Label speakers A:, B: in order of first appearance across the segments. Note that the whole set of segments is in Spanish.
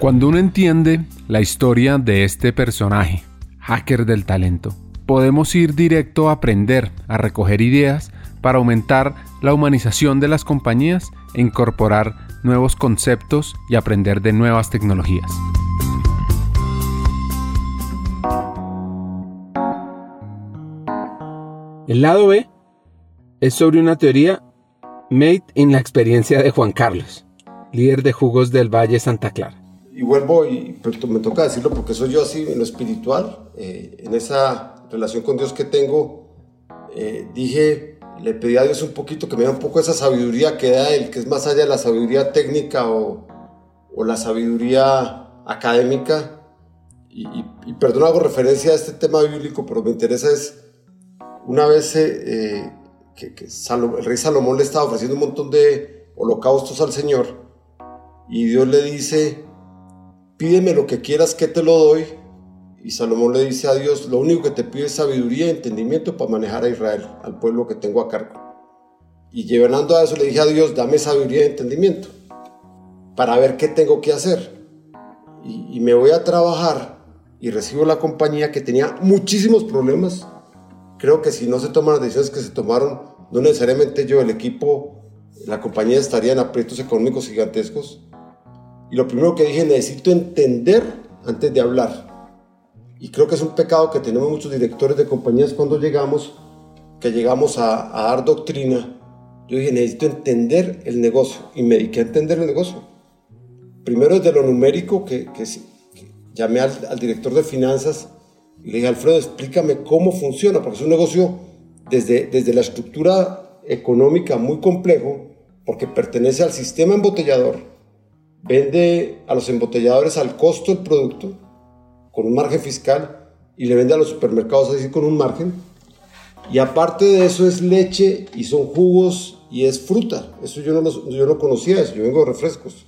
A: Cuando uno entiende la historia de este personaje, hacker del talento, podemos ir directo a aprender, a recoger ideas para aumentar la humanización de las compañías e incorporar nuevos conceptos y aprender de nuevas tecnologías.
B: El lado B es sobre una teoría made in la experiencia de Juan Carlos, líder de jugos del Valle Santa Clara
C: y vuelvo y pues, me toca decirlo porque soy yo así en lo espiritual, eh, en esa relación con Dios que tengo, eh, dije, le pedí a Dios un poquito que me da un poco esa sabiduría que da Él, que es más allá de la sabiduría técnica o, o la sabiduría académica. Y, y, perdón, hago referencia a este tema bíblico, pero me interesa es, una vez eh, que, que el rey Salomón le estaba ofreciendo un montón de holocaustos al Señor, y Dios le dice, pídeme lo que quieras que te lo doy. Y Salomón le dice a Dios, lo único que te pido es sabiduría y entendimiento para manejar a Israel, al pueblo que tengo a cargo. Y llevando a eso le dije a Dios, dame sabiduría y entendimiento para ver qué tengo que hacer. Y, me voy a trabajar y recibo la compañía que tenía muchísimos problemas. Creo que si no se toman las decisiones que se tomaron, no necesariamente yo, el equipo, la compañía estaría en aprietos económicos gigantescos y lo primero que dije, necesito entender antes de hablar. Y creo que es un pecado que tenemos muchos directores de compañías cuando llegamos, que llegamos a, dar doctrina. Yo dije, necesito entender el negocio. Y me dediqué a entender el negocio. Primero desde lo numérico, que, que, llamé al, al, director de finanzas y le dije, Alfredo, explícame cómo funciona, porque es un negocio desde, desde la estructura económica muy complejo, porque pertenece al sistema embotellador vende a los embotelladores al costo del producto, con un margen fiscal, y le vende a los supermercados así con un margen. Y aparte de eso es leche y son jugos y es fruta. Eso yo no, yo no conocía eso, yo vengo de refrescos.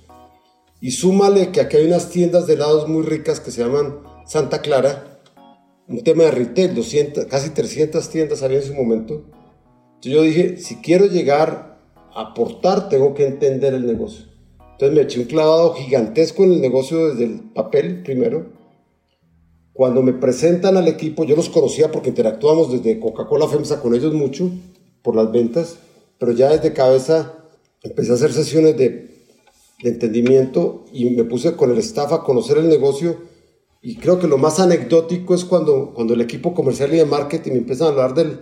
C: Y súmale que aquí hay unas tiendas de helados muy ricas que se llaman Santa Clara, un tema de retail, 200, casi 300 tiendas había en ese momento. Entonces yo dije, si quiero llegar a aportar, tengo que entender el negocio. Entonces me eché un clavado gigantesco en el negocio desde el papel primero. Cuando me presentan al equipo, yo los conocía porque interactuamos desde Coca-Cola FEMSA con ellos mucho por las ventas, pero ya desde cabeza empecé a hacer sesiones de, entendimiento y me puse con el staff a conocer el negocio. Y creo que lo más anecdótico es cuando, cuando el equipo comercial y de marketing me empiezan a hablar del,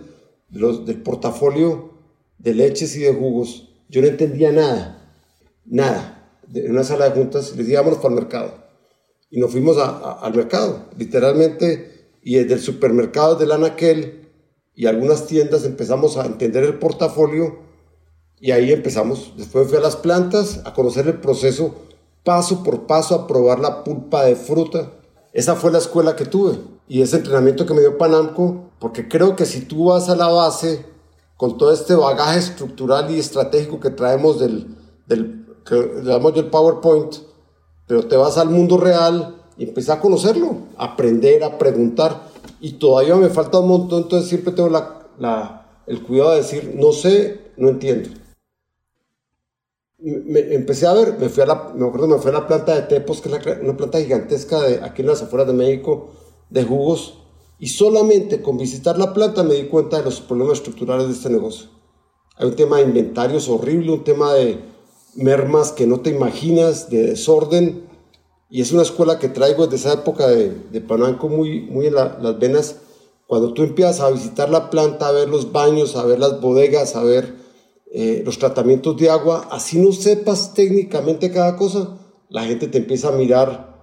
C: del portafolio de leches y de jugos. Yo no entendía nada, nada en una sala de juntas, les íbamos para el mercado. Y nos fuimos al mercado, literalmente, y desde el supermercado del Anaquel y algunas tiendas empezamos a entender el portafolio y ahí empezamos. Después fui a las plantas a conocer el proceso paso por paso, a probar la pulpa de fruta. Esa fue la escuela que tuve y ese entrenamiento que me dio Panamco, porque creo que si tú vas a la base con todo este bagaje estructural y estratégico que traemos del que le damos yo el PowerPoint, pero te vas al mundo real y empiezas a conocerlo, a aprender, a preguntar. Y todavía me falta un montón, entonces siempre tengo la, la, el cuidado de decir, no sé, no entiendo. Me, empecé a ver, me fui a la, me acuerdo, me fui a la planta de Tepos, que es una planta gigantesca de, aquí en las afueras de México, de jugos, y solamente con visitar la planta me di cuenta de los problemas estructurales de este negocio. Hay un tema de inventarios horrible, un tema de, mermas que no te imaginas, de desorden. Y es una escuela que traigo desde esa época de, de Pananco muy, muy en las venas. Cuando tú empiezas a visitar la planta, a ver los baños, a ver las bodegas, a ver eh, los tratamientos de agua, así no sepas técnicamente cada cosa, la gente te empieza a mirar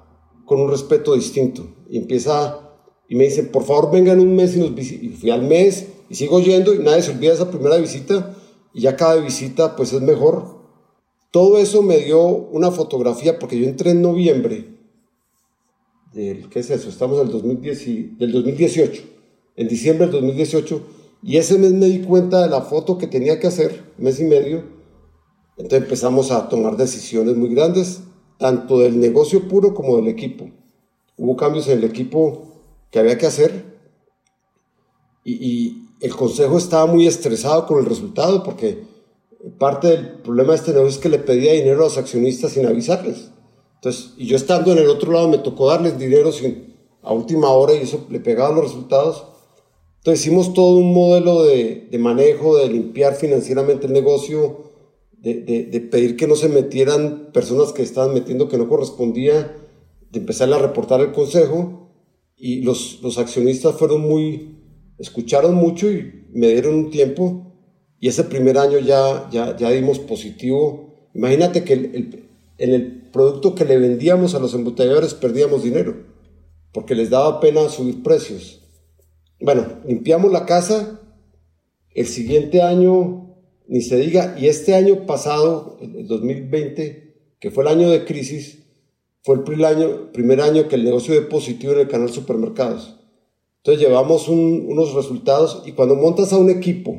C: con un respeto distinto. Y empieza, y me dicen, por favor vengan un mes y nos fui al mes y sigo yendo y nadie se olvida esa primera visita. Y ya cada visita pues es mejor todo eso me dio una fotografía porque yo entré en noviembre del, ¿qué es eso? Estamos del, 2010 del 2018, en diciembre del 2018, y ese mes me di cuenta de la foto que tenía que hacer, mes y medio, entonces empezamos a tomar decisiones muy grandes, tanto del negocio puro como del equipo. Hubo cambios en el equipo que había que hacer y el consejo estaba muy estresado con el resultado porque parte del problema de este negocio es que le pedía dinero a los accionistas sin avisarles. Entonces, y yo estando en el otro lado me tocó darles dinero sin, a última hora y eso le pegaba los resultados. Entonces hicimos todo un modelo de, de manejo, de limpiar financieramente el negocio, de, de, pedir que no se metieran personas que estaban metiendo que no correspondía, de empezar a reportar el consejo y los, los accionistas fueron muy, escucharon mucho y me dieron un tiempo y ese primer año ya, ya, ya dimos positivo. Imagínate que el, en el producto que le vendíamos a los embotelladores perdíamos dinero porque les daba pena subir precios. Bueno, limpiamos la casa, el siguiente año ni se diga, y este año pasado, el 2020, que fue el año de crisis, fue el primer año, que el negocio de positivo en el canal supermercados. Entonces llevamos unos resultados y cuando montas a un equipo,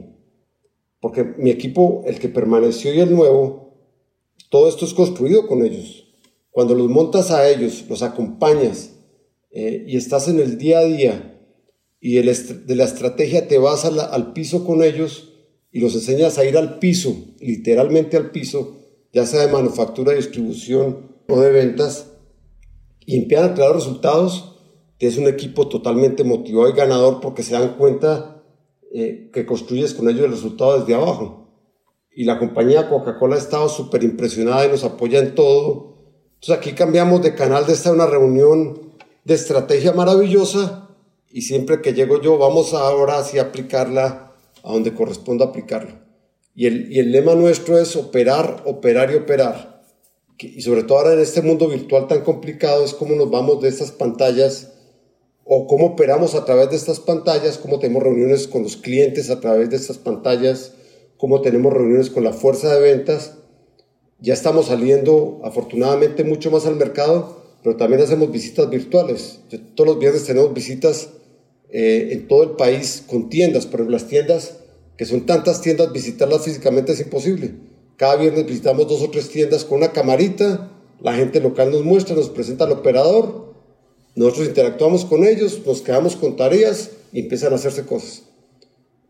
C: porque mi equipo, el que permaneció y el nuevo, todo esto es construido con ellos. Cuando los montas a ellos, los acompañas eh, y estás en el día a día y de la estrategia te vas al piso con ellos y los enseñas a ir al piso, literalmente al piso, ya sea de manufactura, distribución o de ventas, y empiezan a crear resultados, tienes un equipo totalmente motivado y ganador porque se dan cuenta eh, que construyes con ellos el resultado desde abajo. Y la compañía Coca-Cola ha estado súper impresionada y nos apoya en todo. Entonces aquí cambiamos de canal de esta una reunión de estrategia maravillosa y siempre que llego yo vamos ahora así a aplicarla a donde corresponda aplicarla. Y el, y el lema nuestro es operar, operar y operar. Y sobre todo ahora en este mundo virtual tan complicado es cómo nos vamos de estas pantallas o cómo operamos a través de estas pantallas, cómo tenemos reuniones con los clientes a través de estas pantallas, cómo tenemos reuniones con la fuerza de ventas. Ya estamos saliendo afortunadamente mucho más al mercado pero también hacemos visitas virtuales. todos los viernes tenemos visitas eh, en todo el país con tiendas, pero las tiendas, que son tantas tiendas, visitarlas físicamente es imposible. Cada viernes visitamos dos o tres tiendas con una camarita, la gente local nos muestra, nos presenta al operador, nosotros interactuamos con ellos, nos quedamos con tareas y empiezan a hacerse cosas.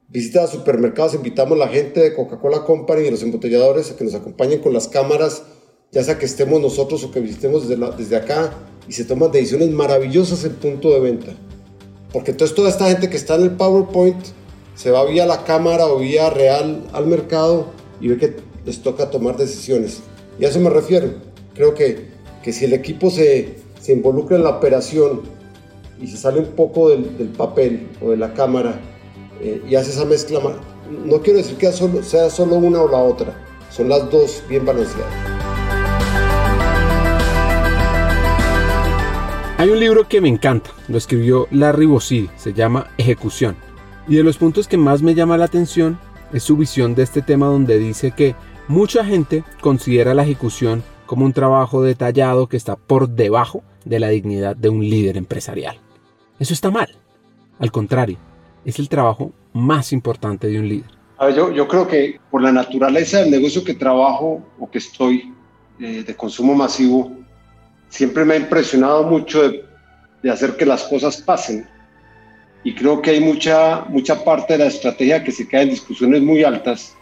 C: Visitas a supermercados, invitamos a la gente de Coca-Cola Company y los embotelladores a que nos acompañen con las cámaras ya sea que estemos nosotros o que visitemos desde, desde acá y se toman decisiones maravillosas en punto de venta. Porque entonces toda esta gente que está en el PowerPoint se va vía la cámara o vía real al mercado y ve que les toca tomar decisiones. Y a eso me refiero. Creo que, que si el equipo se, se involucra en la operación y se sale un poco del, papel o de la cámara eh, y hace esa mezcla, no quiero decir que sea solo una o la otra, son las dos bien balanceadas.
A: Hay un libro que me encanta, lo escribió Larry Bossidi, se llama Ejecución. Y de los puntos que más me llama la atención es su visión de este tema donde dice que mucha gente considera la ejecución como un trabajo detallado que está por debajo de la dignidad de un líder empresarial. Eso está mal. Al contrario, es el trabajo más importante de un líder.
C: yo, yo creo que por la naturaleza del negocio que trabajo o que estoy eh, de consumo masivo, siempre me ha impresionado mucho de, hacer que las cosas pasen. Y creo que hay mucha, mucha parte de la estrategia que se queda en discusiones muy altas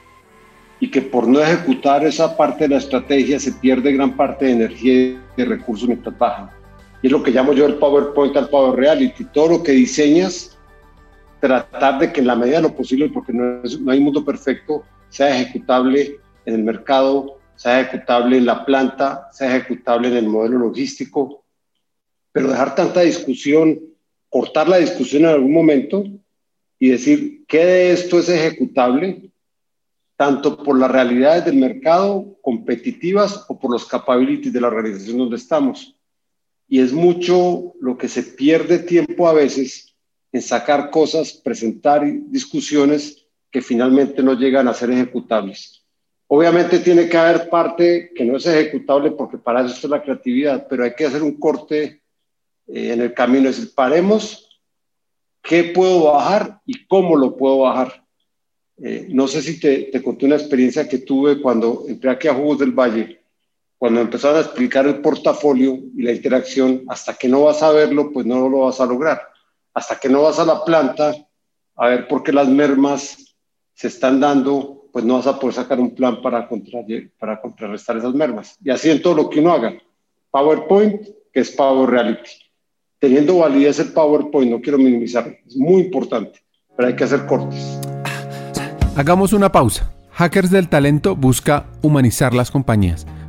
C: y que por no ejecutar esa parte de la estrategia se pierde gran parte de energía y de recursos mientras bajan. Y es lo que llamo yo el PowerPoint al Power Reality. Todo lo que diseñas, tratar de que en la medida de lo posible, porque no, no hay mundo perfecto, sea ejecutable en el mercado sea ejecutable en la planta, sea ejecutable en el modelo logístico, pero dejar tanta discusión, cortar la discusión en algún momento y decir qué de esto es ejecutable, tanto por las realidades del mercado competitivas o por los capabilities de la organización donde estamos. Y es mucho lo que se pierde tiempo a veces en sacar cosas, presentar discusiones que finalmente no llegan a ser ejecutables. Obviamente tiene que haber parte que no es ejecutable porque para eso está la creatividad, pero hay que hacer un corte eh, en el camino, es decir, paremos qué puedo bajar y cómo lo puedo bajar. Eh, no sé si te, te, conté una experiencia que tuve cuando entré aquí a Jugos del Valle, cuando empezaron a explicar el portafolio y la interacción, hasta que no vas a verlo, pues no lo vas a lograr. Hasta que no vas a la planta a ver por qué las mermas se están dando pues no vas a poder sacar un plan para, contra, para contrarrestar esas mermas. Y así en todo lo que uno haga. PowerPoint, que es Power Reality. Teniendo validez el PowerPoint, no quiero minimizarlo, es muy importante, pero hay que hacer cortes.
A: Hagamos una pausa. Hackers del Talento busca humanizar las compañías,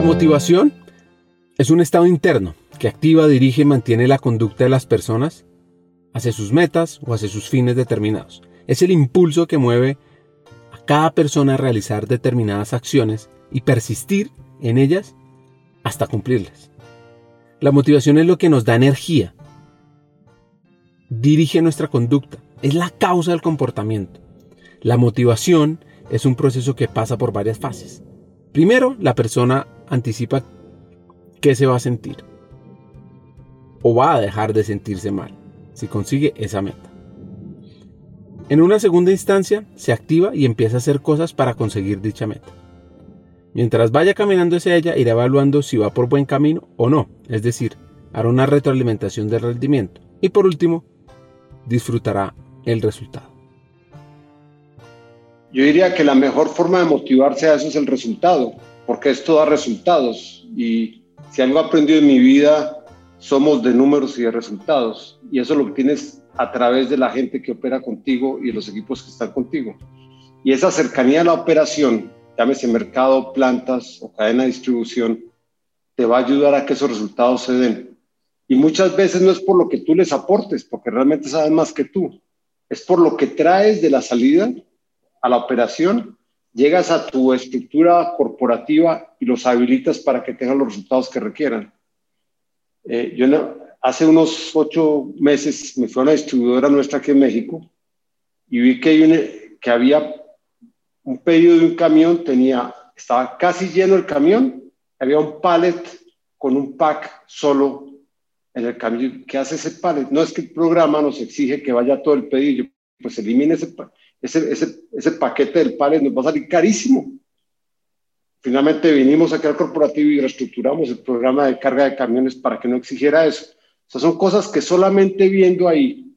B: La motivación es un estado interno que activa, dirige y mantiene la conducta de las personas hacia sus metas o hacia sus fines determinados. Es el impulso que mueve a cada persona a realizar determinadas acciones y persistir en ellas hasta cumplirlas. La motivación es lo que nos da energía, dirige nuestra conducta, es la causa del comportamiento. La motivación es un proceso que pasa por varias fases. Primero, la persona anticipa qué se va a sentir o va a dejar de sentirse mal si consigue esa meta. En una segunda instancia, se activa y empieza a hacer cosas para conseguir dicha meta. Mientras vaya caminando hacia ella, irá evaluando si va por buen camino o no, es decir, hará una retroalimentación del rendimiento. Y por último, disfrutará el resultado.
C: Yo diría que la mejor forma de motivarse a eso es el resultado, porque esto da resultados. Y si algo he aprendido en mi vida somos de números y de resultados. Y eso lo tienes a través de la gente que opera contigo y los equipos que están contigo. Y esa cercanía a la operación, llámese mercado, plantas o cadena de distribución, te va a ayudar a que esos resultados se den. Y muchas veces no es por lo que tú les aportes, porque realmente saben más que tú. Es por lo que traes de la salida a la operación, llegas a tu estructura corporativa y los habilitas para que tengan los resultados que requieran. Eh, yo hace unos ocho meses me fui a una distribuidora nuestra aquí en México y vi que, que había un pedido de un camión, tenía, estaba casi lleno el camión, había un pallet con un pack solo en el camión. ¿Qué hace ese pallet? No es que el programa nos exige que vaya todo el pedido, pues elimine ese, ese, ese, ese paquete del pallet, nos va a salir carísimo. Finalmente vinimos aquí al corporativo y reestructuramos el programa de carga de camiones para que no exigiera eso. O son cosas que solamente viendo ahí,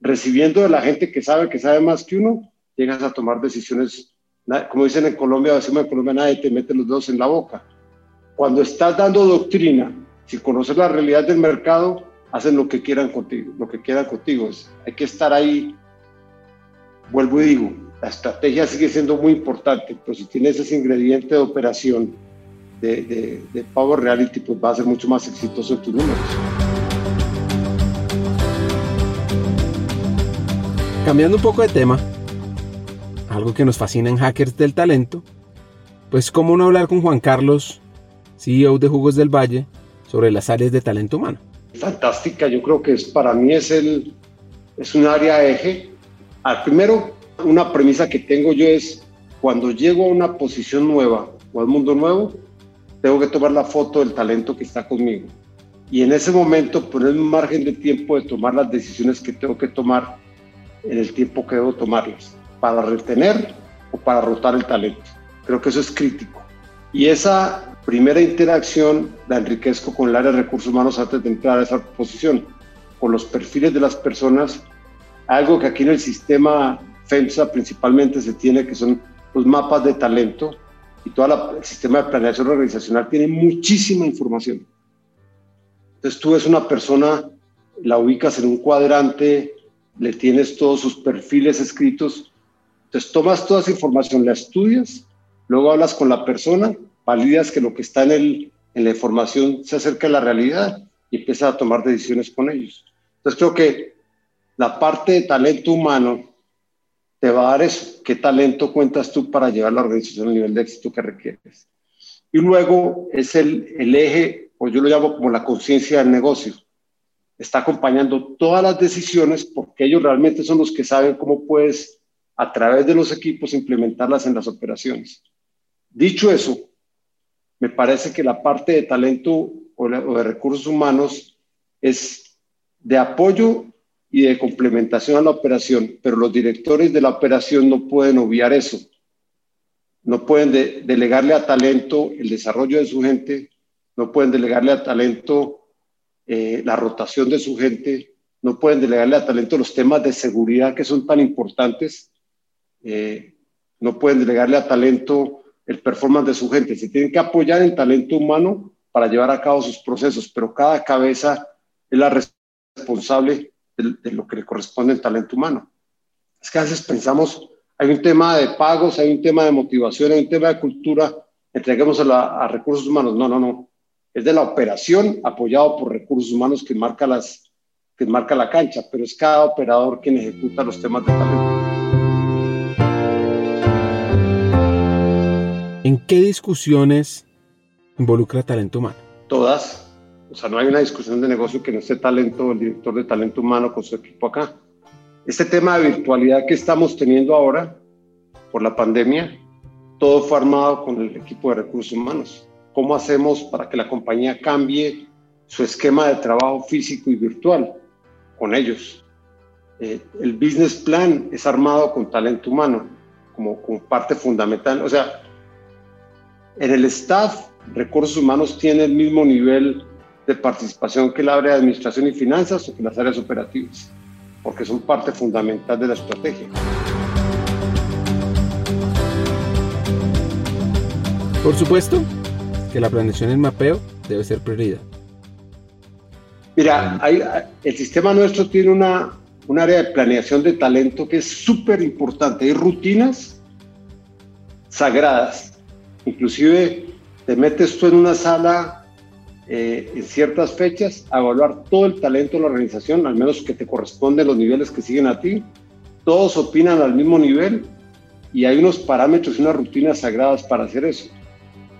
C: recibiendo de la gente que sabe, que sabe más que uno, llegas a tomar decisiones. Como dicen en Colombia, decimos en Colombia, nadie te mete los dedos en la boca. Cuando estás dando doctrina, si conoces la realidad del mercado, hacen lo que quieran contigo, lo que quieran contigo. hay que estar ahí, vuelvo y digo, la estrategia sigue siendo muy importante, pero si tienes ese ingrediente de operación de, de, Power Reality, pues va a ser mucho más exitoso en tus números.
B: Cambiando un poco de tema, algo que nos fascina en Hackers del Talento, pues cómo no hablar con Juan Carlos, CEO de Jugos del Valle, sobre las áreas de talento humano.
C: Fantástica, yo creo que es, para mí es, el, es un área eje. Al primero, una premisa que tengo yo es, cuando llego a una posición nueva o al mundo nuevo, tengo que tomar la foto del talento que está conmigo. Y en ese momento poner un margen de tiempo de tomar las decisiones que tengo que tomar en el tiempo que debo tomarlas, para retener o para rotar el talento. Creo que eso es crítico. Y esa primera interacción la enriquezco con el área de recursos humanos antes de entrar a esa posición, con los perfiles de las personas, algo que aquí en el sistema FEMSA principalmente se tiene, que son los mapas de talento y todo el sistema de planeación organizacional tiene muchísima información. Entonces tú ves una persona, la ubicas en un cuadrante, le tienes todos sus perfiles escritos, entonces tomas toda esa información, la estudias, luego hablas con la persona, validas que lo que está en, el, en la información se acerca a la realidad y empiezas a tomar decisiones con ellos. Entonces creo que la parte de talento humano te va a dar eso, qué talento cuentas tú para llevar la organización al nivel de éxito que requieres. Y luego es el, el eje, o yo lo llamo como la conciencia del negocio. Está acompañando todas las decisiones porque ellos realmente son los que saben cómo puedes, a través de los equipos, implementarlas en las operaciones. Dicho eso, me parece que la parte de talento o de recursos humanos es de apoyo y de complementación a la operación, pero los directores de la operación no pueden obviar eso. No pueden delegarle a talento el desarrollo de su gente, no pueden delegarle a talento eh, la rotación de su gente, no pueden delegarle a talento los temas de seguridad que son tan importantes, eh, no pueden delegarle a talento el performance de su gente. Se tienen que apoyar en talento humano para llevar a cabo sus procesos, pero cada cabeza es la responsable de, lo que le corresponde al talento humano. Es que a veces pensamos, hay un tema de pagos, hay un tema de motivación, hay un tema de cultura, entreguemos a, a recursos humanos. No, no, no. Es de la operación apoyado por recursos humanos que marca, las, que marca la cancha, pero es cada operador quien ejecuta los temas de talento.
B: ¿En qué discusiones involucra talento humano?
C: Todas o sea, no hay una discusión de negocio que no esté talento, el director de talento humano con su equipo acá. Este tema de virtualidad que estamos teniendo ahora por la pandemia, todo fue armado con el equipo de recursos humanos. ¿Cómo hacemos para que la compañía cambie su esquema de trabajo físico y virtual con ellos? Eh, el business plan es armado con talento humano como, como parte fundamental. O sea, en el staff, recursos humanos tiene el mismo nivel de participación que el área de administración y finanzas o que las áreas operativas, porque son parte fundamental de la estrategia.
B: Por supuesto que la planeación en mapeo debe ser prioridad.
C: Mira, hay, el sistema nuestro tiene una, un área de planeación de talento que es súper importante. Hay rutinas sagradas. Inclusive te metes tú en una sala eh, en ciertas fechas a evaluar todo el talento de la organización, al menos que te corresponden los niveles que siguen a ti. Todos opinan al mismo nivel y hay unos parámetros y unas rutinas sagradas para hacer eso.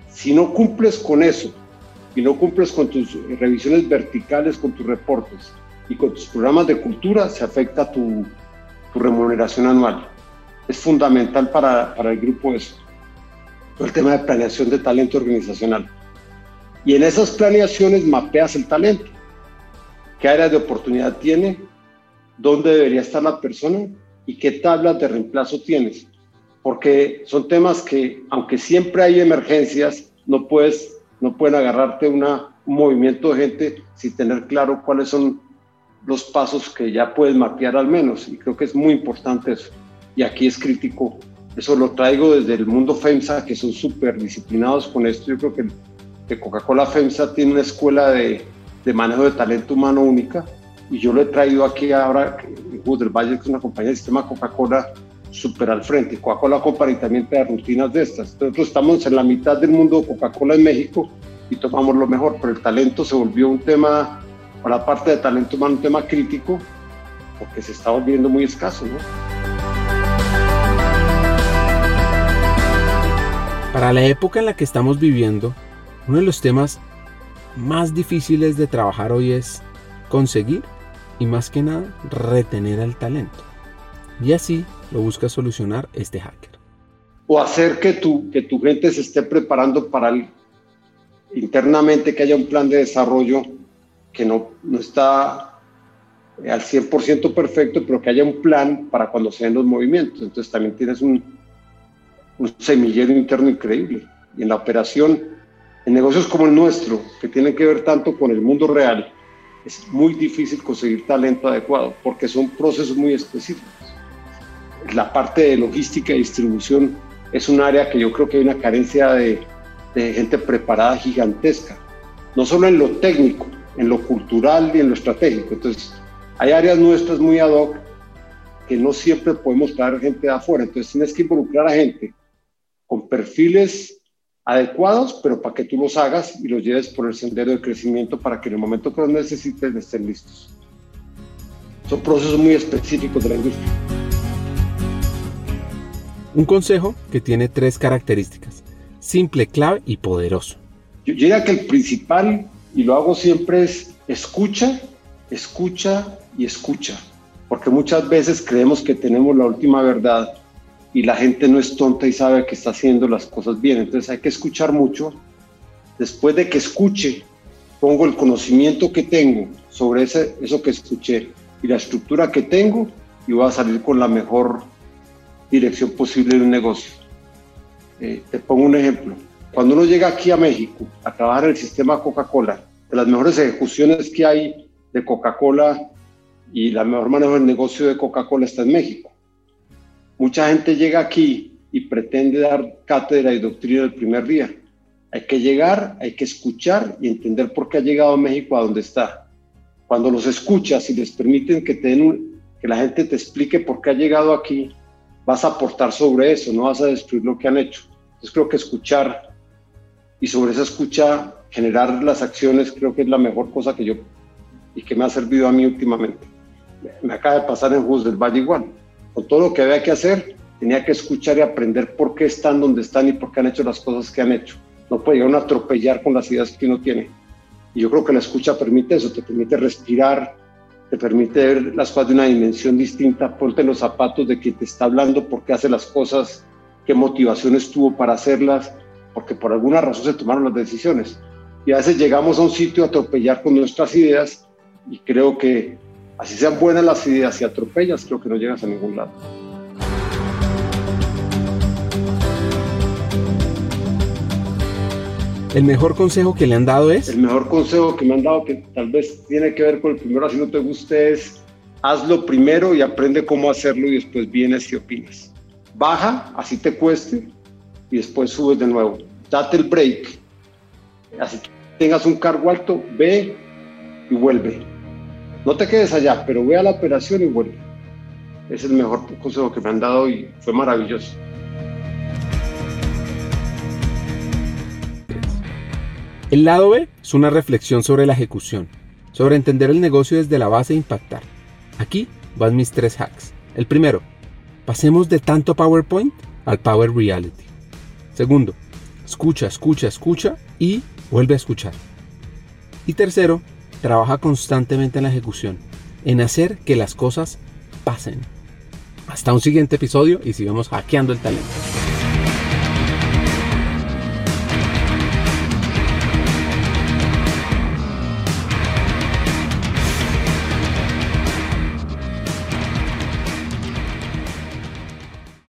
C: Si no cumples con eso y no cumples con tus revisiones verticales, con tus reportes y con tus programas de cultura, se afecta tu, tu remuneración anual. Es fundamental para, para el grupo eso. El tema de planeación de talento organizacional. Y en esas planeaciones mapeas el talento. ¿Qué áreas de oportunidad tiene? ¿Dónde debería estar la persona? ¿Y qué tablas de reemplazo tienes? Porque son temas que, aunque siempre hay emergencias, no, puedes, no pueden agarrarte una, un movimiento de gente sin tener claro cuáles son los pasos que ya puedes mapear al menos. Y creo que es muy importante eso. Y aquí es crítico. Eso lo traigo desde el mundo FEMSA, que son súper disciplinados con esto. Yo creo que que Coca-Cola FEMSA tiene una escuela de, de, manejo de talento humano única y yo lo he traído aquí ahora en Juegos del Valle, que es una compañía de sistema Coca-Cola súper al frente. Coca-Cola compara también rutinas de estas. Nosotros estamos en la mitad del mundo de Coca-Cola en México y tomamos lo mejor, pero el talento se volvió un tema, para la parte de talento humano, un tema crítico porque se está volviendo muy escaso, ¿no?
B: Para la época en la que estamos viviendo, uno de los temas más difíciles de trabajar hoy es conseguir y más que nada retener al talento. Y así lo busca solucionar este hacker.
C: O hacer que tu, que tu gente se esté preparando para internamente que haya un plan de desarrollo que no, no está al 100% perfecto, pero que haya un plan para cuando se den los movimientos. Entonces también tienes un, un semillero interno increíble. Y en la operación en negocios como el nuestro, que tienen que ver tanto con el mundo real, es muy difícil conseguir talento adecuado porque son procesos muy específicos. La parte de logística y distribución es un área que yo creo que hay una carencia de, gente preparada gigantesca, no solo en lo técnico, en lo cultural y en lo estratégico. Entonces, hay áreas nuestras muy ad hoc que no siempre podemos traer gente de afuera. Entonces, tienes que involucrar a gente con perfiles adecuados, pero para que tú los hagas y los lleves por el sendero de crecimiento para que en el momento que los necesites estén listos. Son procesos muy específicos de la industria.
B: Un consejo que tiene tres características, simple, clave y poderoso.
C: Yo diría que el principal, y lo hago siempre, es escucha, escucha y escucha, porque muchas veces creemos que tenemos la última verdad y la gente no es tonta y sabe que está haciendo las cosas bien. Entonces hay que escuchar mucho Después de que escuche, pongo el conocimiento que tengo sobre ese, eso que escuché y la estructura que tengo y voy a salir con la mejor dirección posible de un negocio. Eh, te pongo un ejemplo. Cuando uno llega aquí a México a trabajar en el sistema Coca-Cola, de las mejores ejecuciones que hay de Coca-Cola y la mejor manejo del negocio de Coca-Cola está en México. Mucha gente llega aquí y pretende dar cátedra y doctrina el primer día. Hay que llegar, hay que escuchar y entender por qué ha llegado a México a donde está. Cuando los escuchas y les permiten que, te que la gente te explique por qué ha llegado aquí, vas a aportar sobre eso, no vas a destruir lo que han hecho. Entonces creo que escuchar y sobre esa escucha generar las acciones creo que es la mejor cosa que yo y que me ha servido a mí últimamente. Me acaba de pasar en Jugos del Valle igual. Con todo lo que había que hacer, tenía que escuchar y aprender por qué están donde están y por qué han hecho las cosas que han hecho. No puede llegar a atropellar con las ideas que uno tiene. Y yo creo que la escucha permite eso, te permite respirar, te permite ver las cosas de una dimensión distinta, ponte los zapatos de quien te está hablando, por qué hace las cosas, qué motivaciones tuvo para hacerlas, porque por alguna razón se tomaron las decisiones. Y a veces llegamos a un sitio a atropellar con nuestras ideas y creo que así sean buenas las ideas y atropellas, creo que no llegas a ningún lado.
B: ¿El mejor consejo que le han dado es?
C: El mejor consejo que me han dado, que tal vez tiene que ver con el primero, así no te guste, es hazlo primero y aprende cómo hacerlo y después vienes y opinas. Baja, así te cueste, y después subes de nuevo. Date el break. Así tengas un cargo alto, ve y vuelve. No te quedes allá, pero ve a la operación y vuelve. Es el mejor consejo que me han dado y fue maravilloso.
B: El lado B es una reflexión sobre la ejecución, sobre entender el negocio desde la base e impactar. Aquí van mis tres hacks. El primero, pasemos de tanto PowerPoint al Power Reality. Segundo, escucha, escucha, escucha y vuelve a escuchar. Y tercero, trabaja constantemente en la ejecución, en hacer que las cosas pasen. Hasta un siguiente episodio y sigamos hackeando el talento.